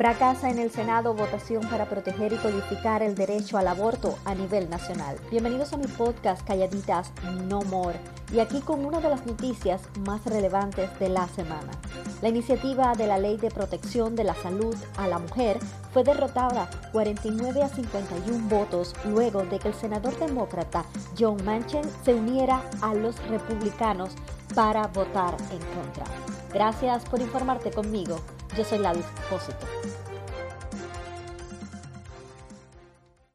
Fracasa en el Senado votación para proteger y codificar el derecho al aborto a nivel nacional. Bienvenidos a mi podcast Calladitas No More y aquí con una de las noticias más relevantes de la semana. La iniciativa de la Ley de Protección de la Salud a la Mujer fue derrotada 49 a 51 votos luego de que el senador demócrata John Manchin se uniera a los republicanos para votar en contra. Gracias por informarte conmigo. Yo soy Ladis Pósito.